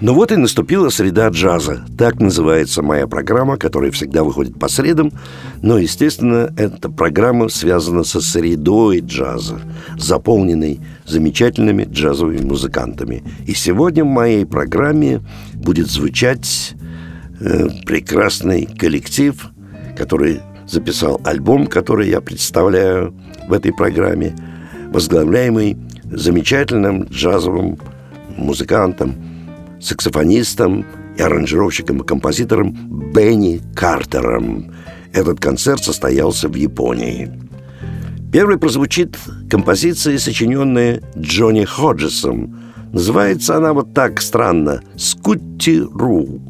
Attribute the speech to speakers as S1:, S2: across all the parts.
S1: Ну вот и наступила среда джаза. Так называется моя программа, которая всегда выходит по средам. Но, естественно, эта программа связана со средой джаза, заполненной замечательными джазовыми музыкантами. И сегодня в моей программе будет звучать э, прекрасный коллектив, который записал альбом, который я представляю в этой программе, возглавляемый замечательным джазовым музыкантом – саксофонистом и аранжировщиком и композитором Бенни Картером. Этот концерт состоялся в Японии. Первой прозвучит композиция, сочиненная Джонни Ходжесом. Называется она вот так странно «Скутти Ру».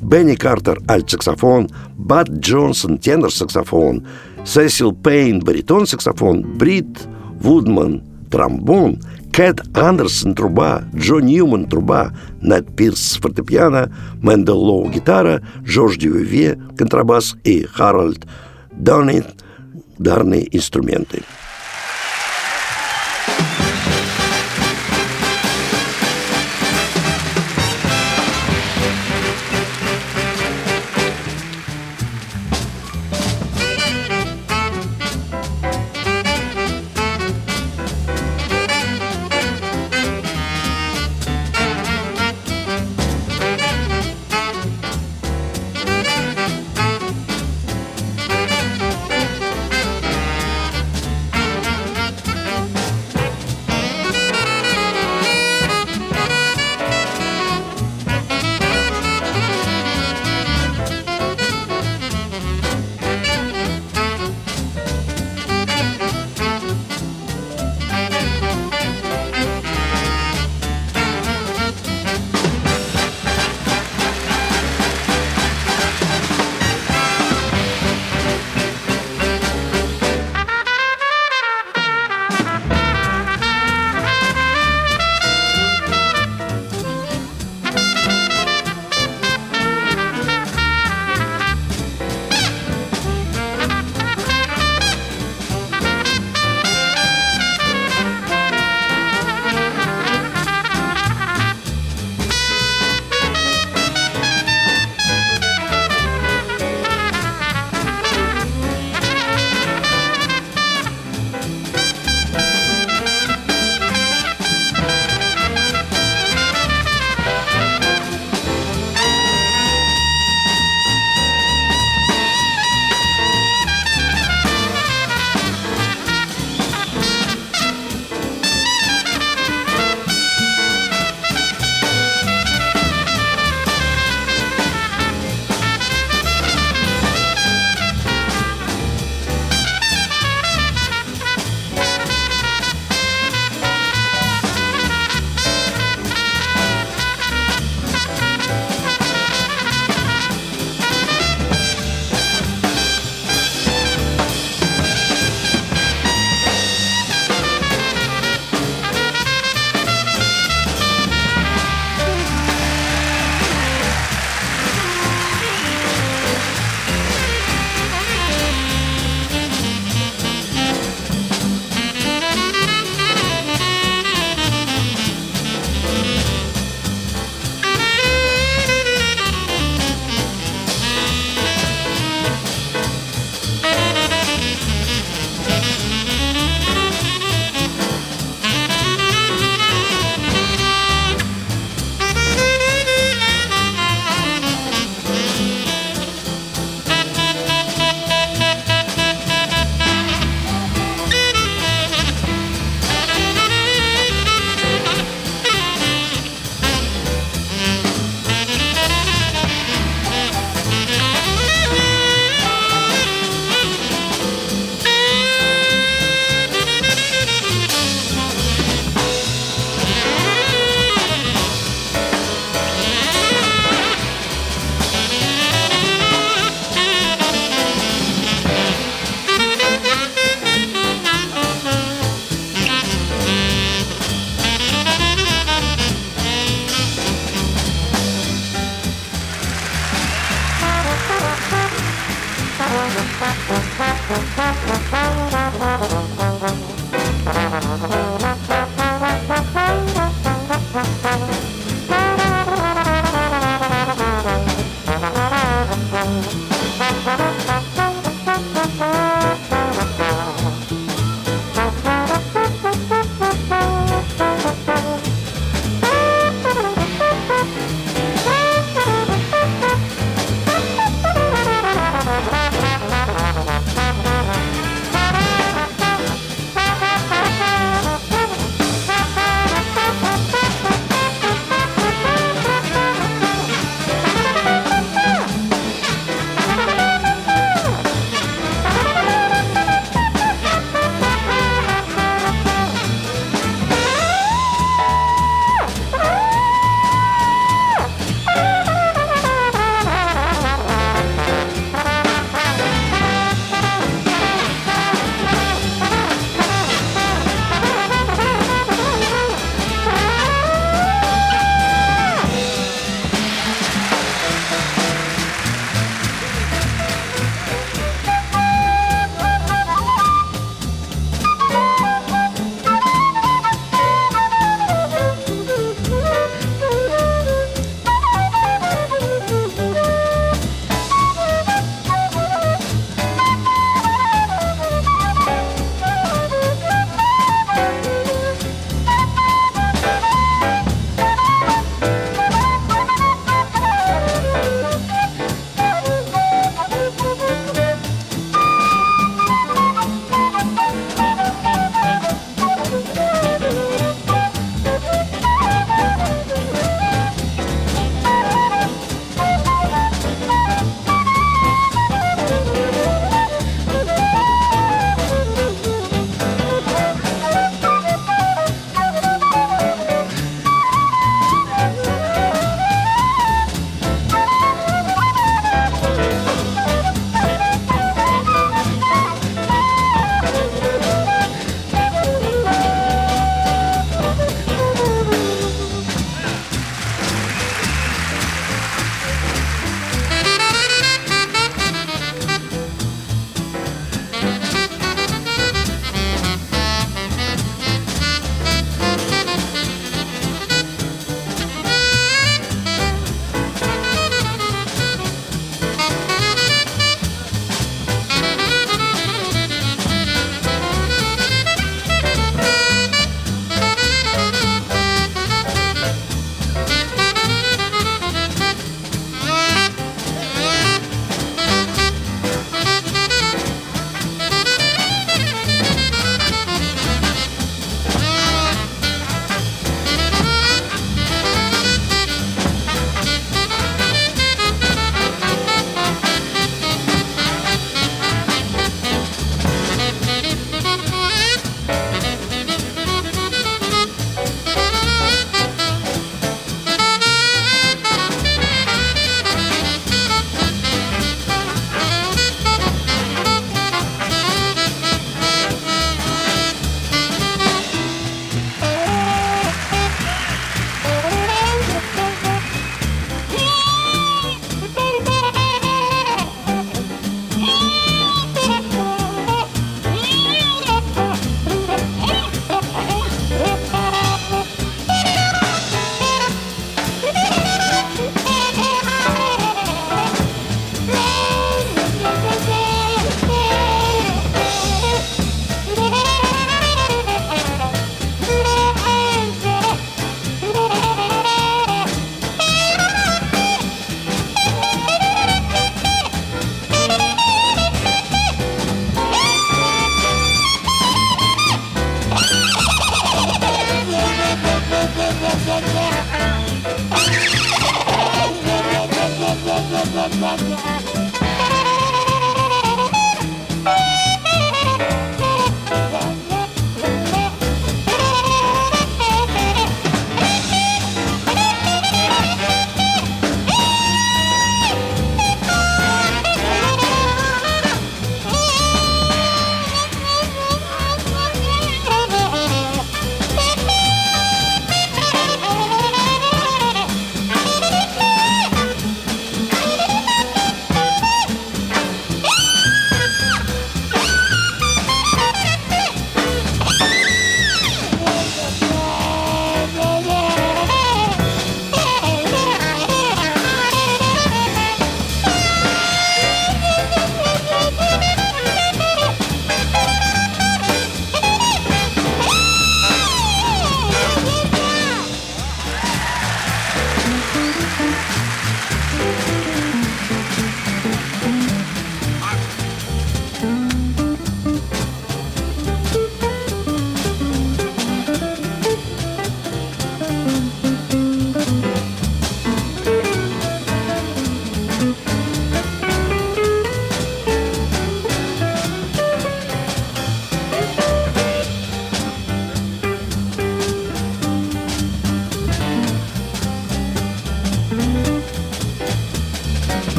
S1: Бенни Картер – альт-саксофон, Бат Джонсон – тенор-саксофон, Сесил Пейн – баритон-саксофон, Брит Вудман – тромбон, Кэт Андерсон – труба, Джо Ньюман – труба, Нэт Пирс – фортепиано, Мэндел Лоу – гитара, Жорж Дюве – контрабас и Харальд Доннит – ударные инструменты –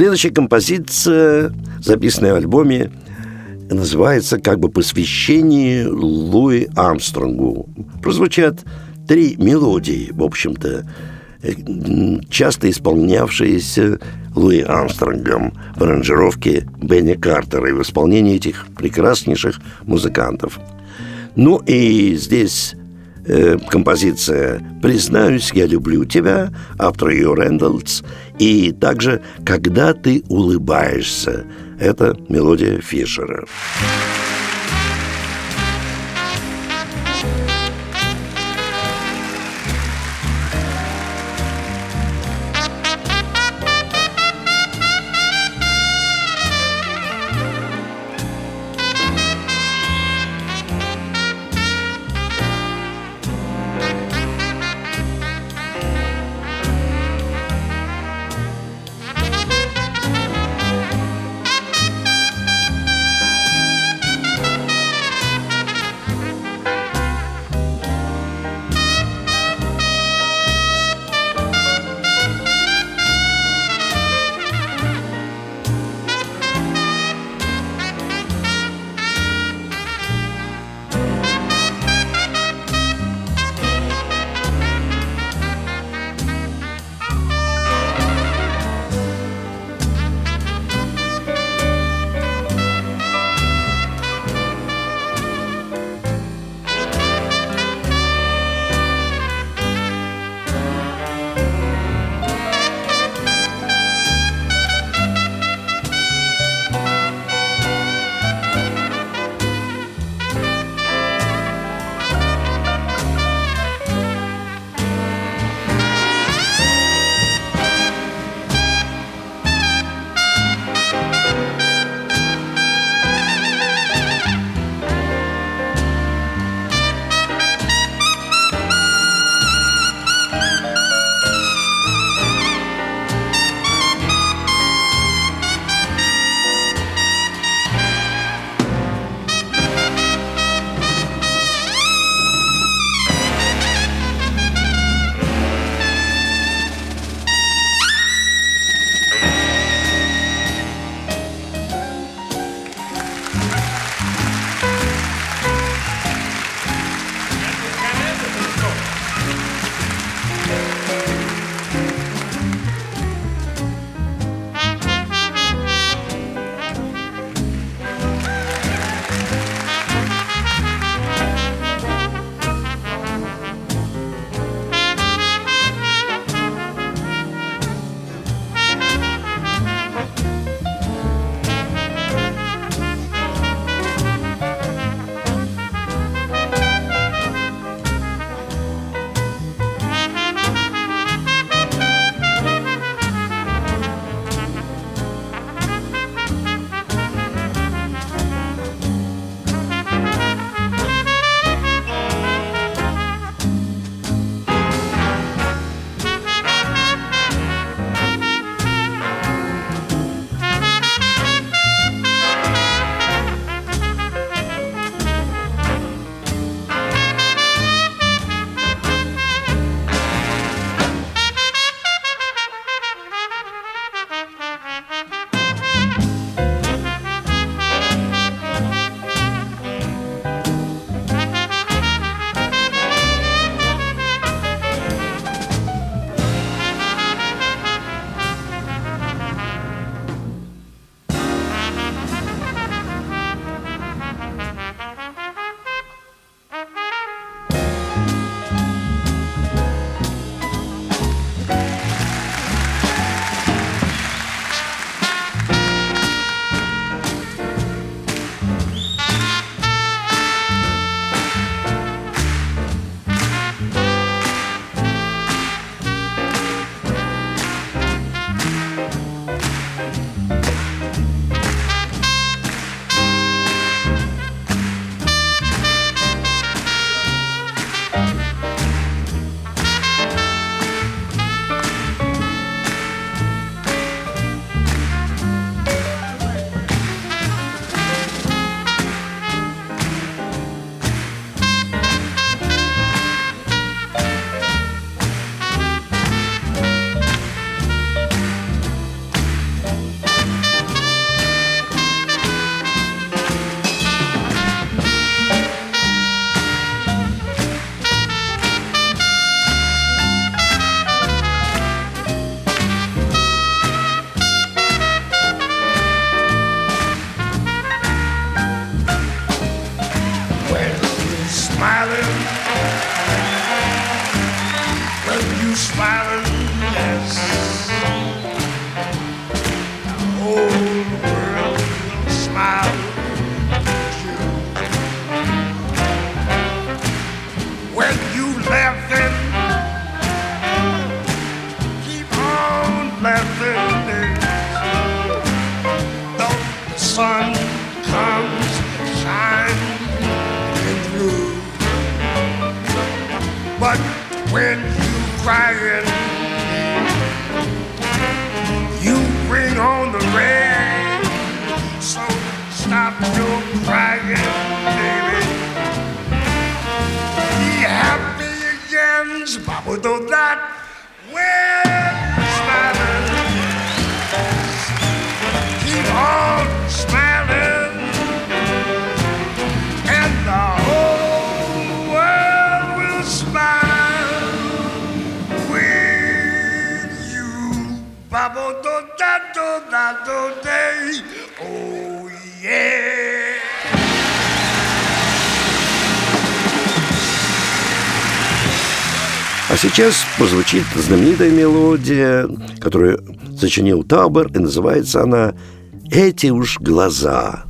S1: Следующая композиция, записанная в альбоме, называется как бы «Посвящение Луи Армстронгу». Прозвучат три мелодии, в общем-то, э, часто исполнявшиеся Луи Армстронгом в аранжировке Бенни Картера и в исполнении этих прекраснейших музыкантов. Ну и здесь э, композиция «Признаюсь, я люблю тебя», автор ее Рэндалдс, и также «Когда ты улыбаешься», это мелодия Фишера.
S2: А сейчас прозвучит знаменитая мелодия, которую сочинил Таубер, и называется она «Эти уж глаза».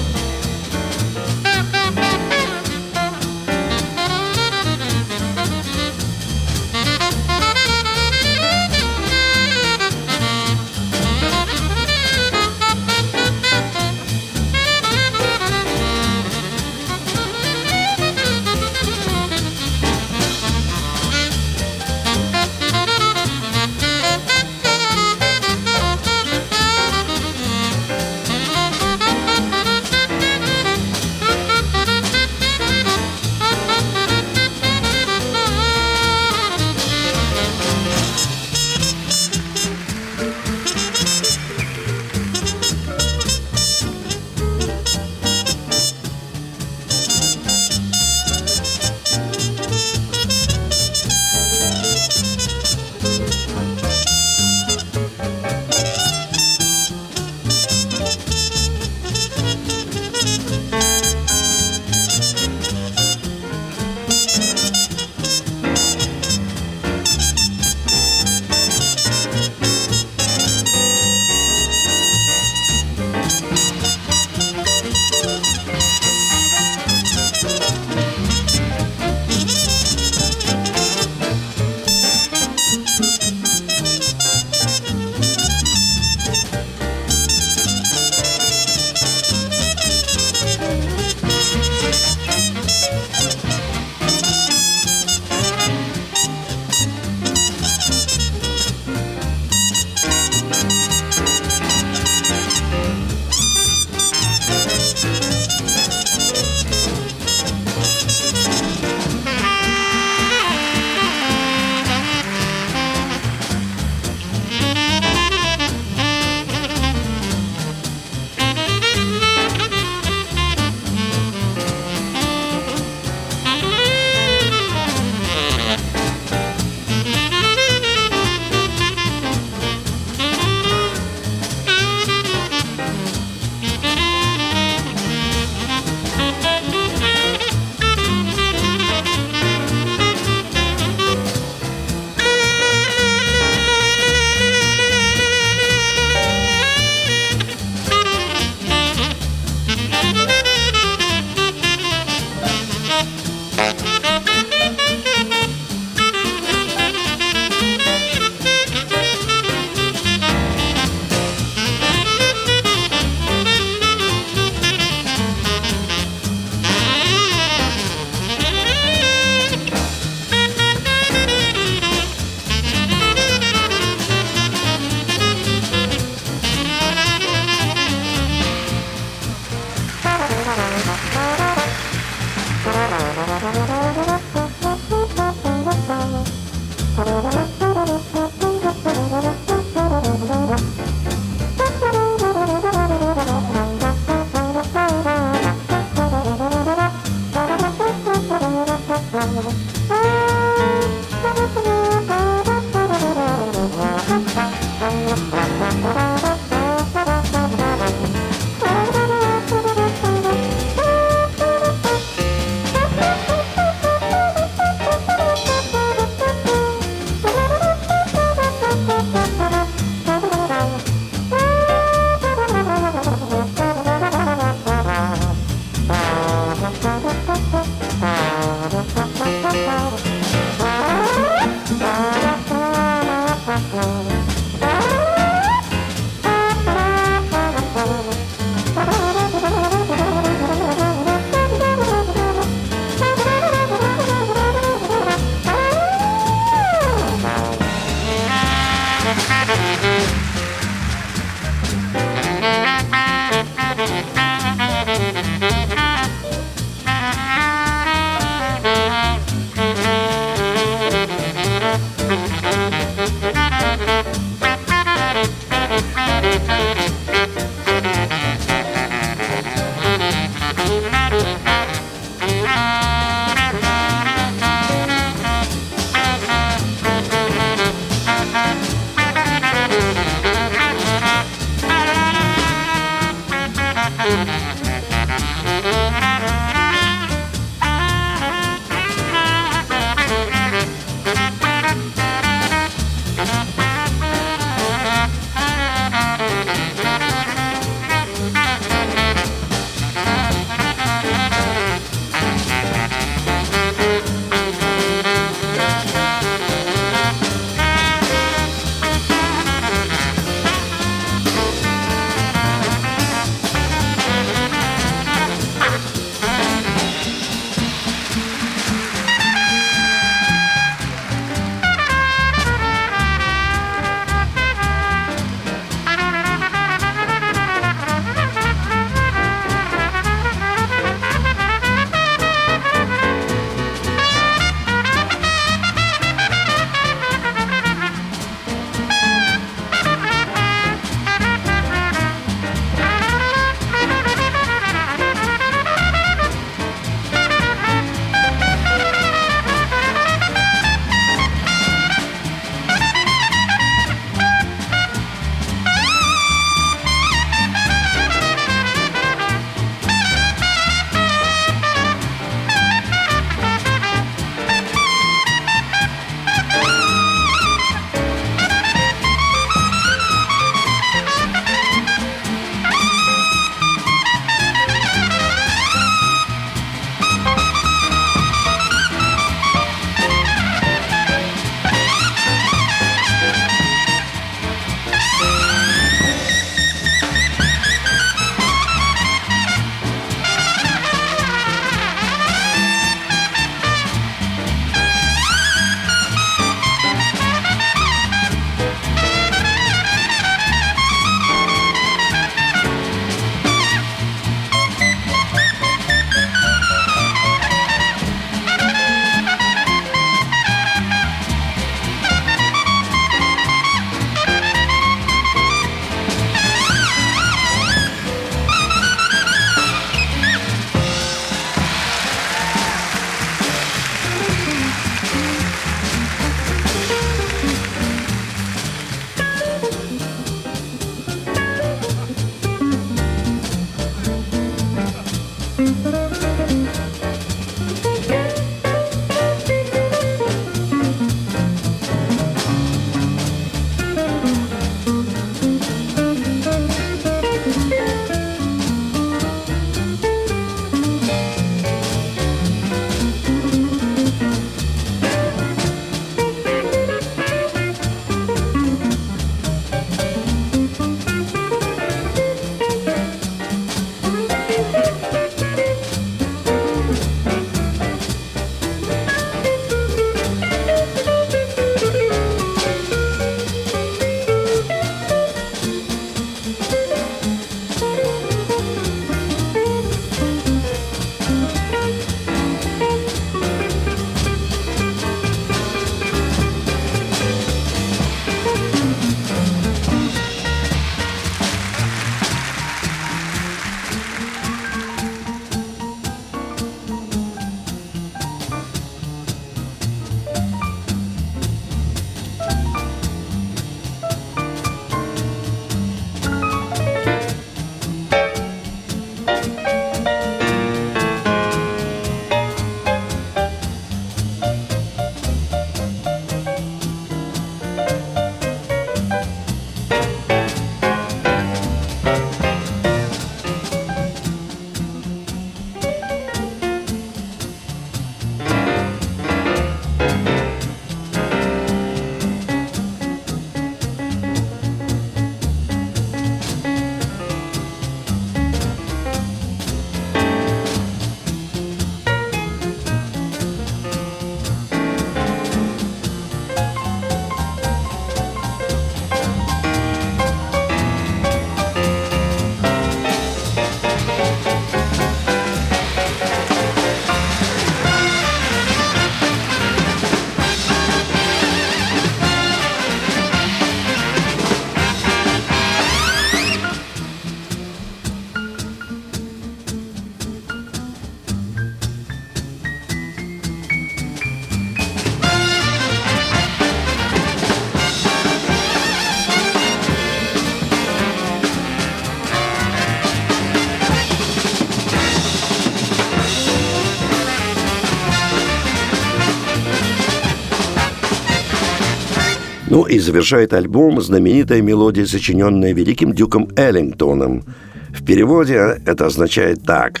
S1: Ну и завершает альбом знаменитая мелодия, сочиненная великим дюком Эллингтоном. В переводе это означает так.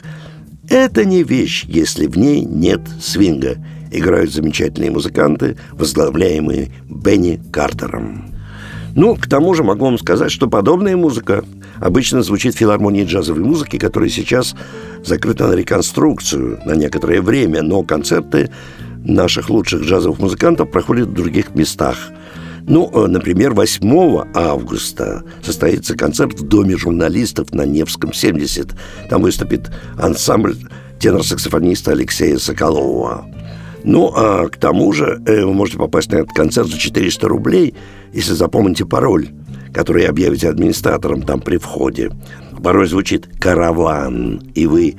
S1: «Это не вещь, если в ней нет свинга», играют замечательные музыканты, возглавляемые Бенни Картером. Ну, к тому же могу вам сказать, что подобная музыка обычно звучит в филармонии джазовой музыки, которая сейчас закрыта на реконструкцию на некоторое время, но концерты наших лучших джазовых музыкантов проходят в других местах. Ну, э, например, 8 августа состоится концерт в Доме журналистов на Невском, 70. Там выступит ансамбль тенор-саксофониста Алексея Соколова. Ну, а к тому же э, вы можете попасть на этот концерт за 400 рублей, если запомните пароль, который объявите администратором там при входе. Пароль звучит «Караван», и вы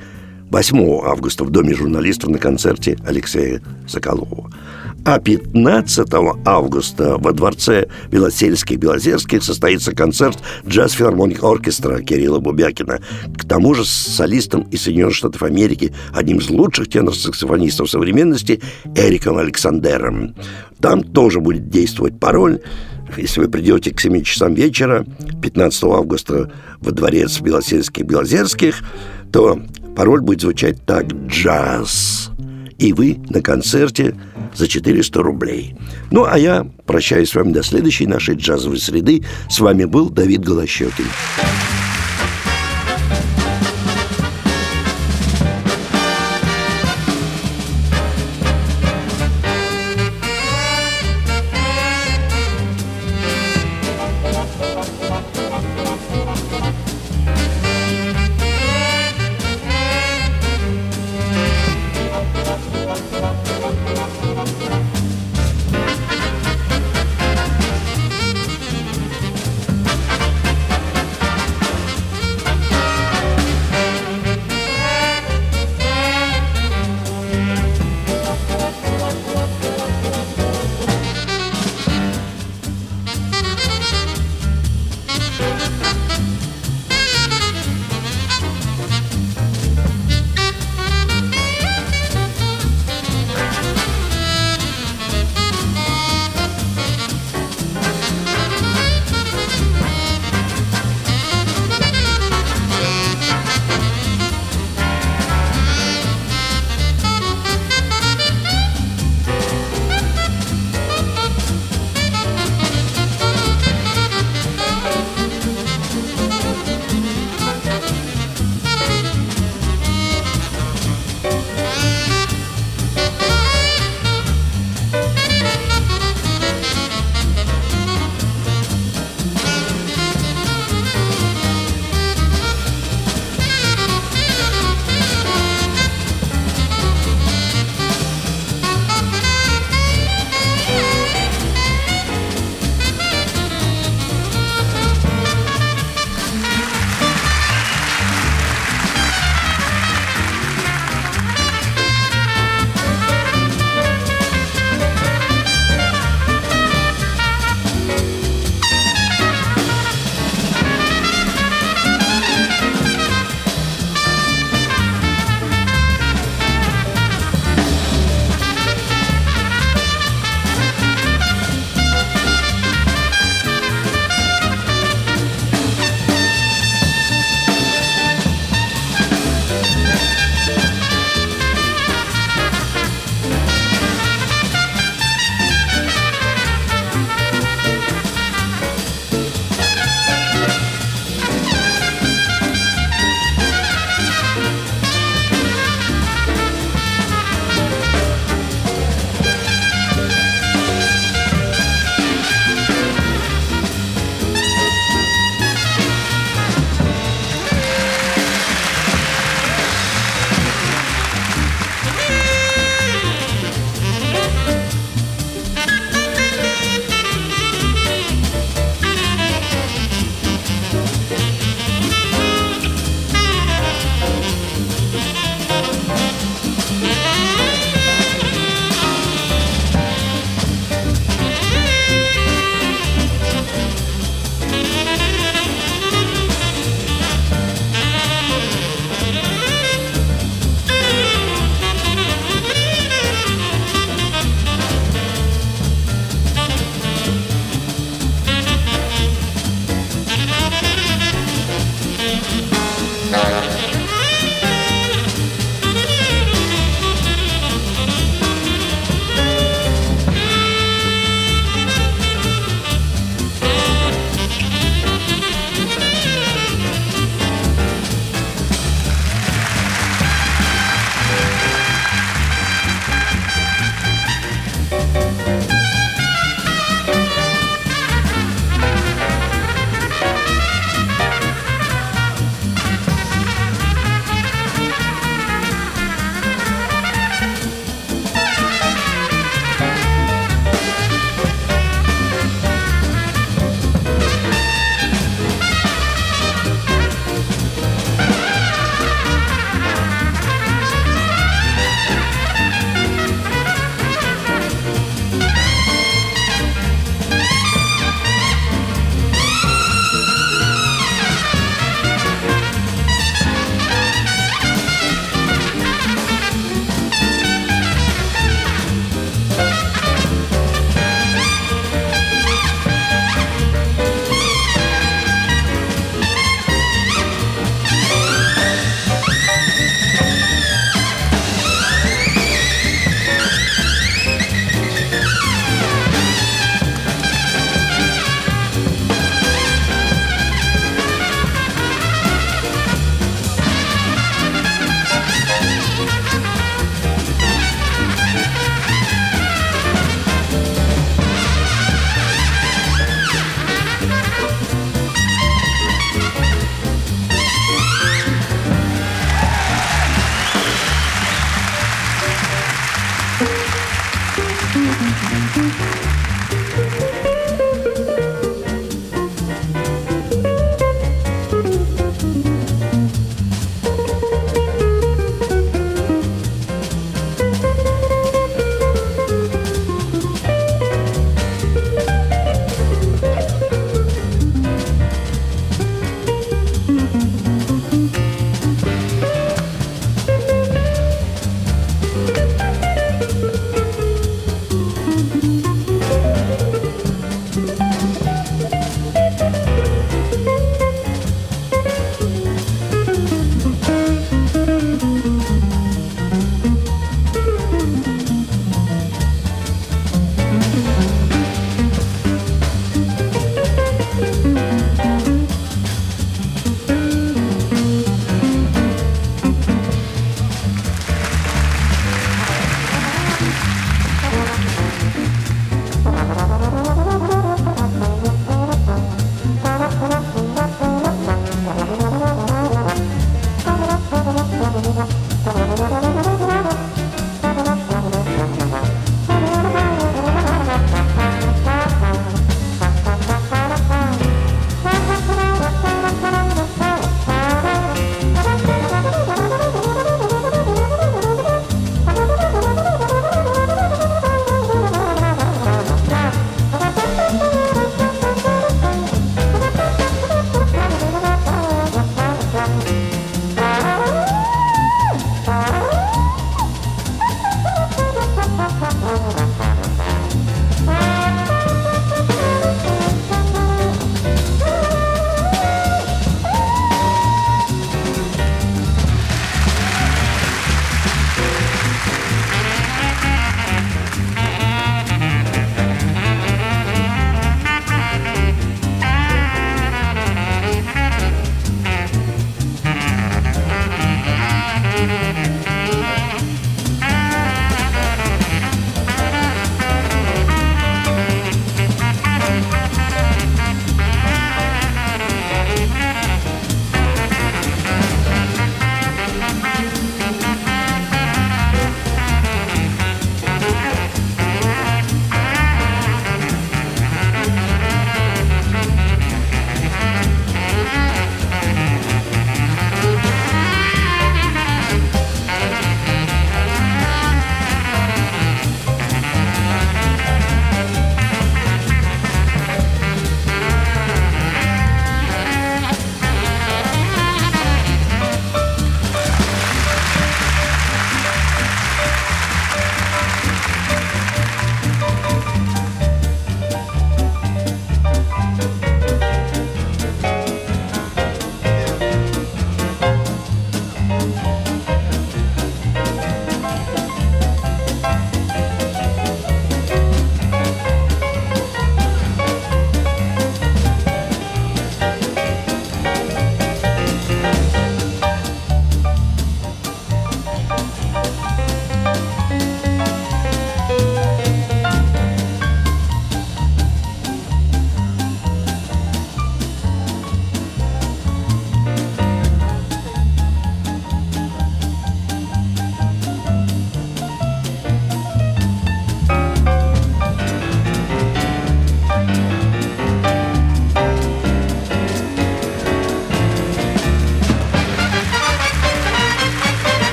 S1: 8 августа в Доме журналистов на концерте Алексея Соколова. А 15 августа во дворце Белосельских-Белозерских состоится концерт джаз-филармоник оркестра Кирилла Бубякина. К тому же с солистом из Соединенных Штатов Америки, одним из лучших тенор-саксофонистов современности, Эриком Александером. Там тоже будет действовать пароль если вы придете к 7 часам вечера 15 августа во дворец Белосельских-Белозерских, то пароль будет звучать так «Джаз». И вы на концерте за 400 рублей. Ну, а я прощаюсь с вами до следующей нашей джазовой среды. С вами был Давид Голощекин.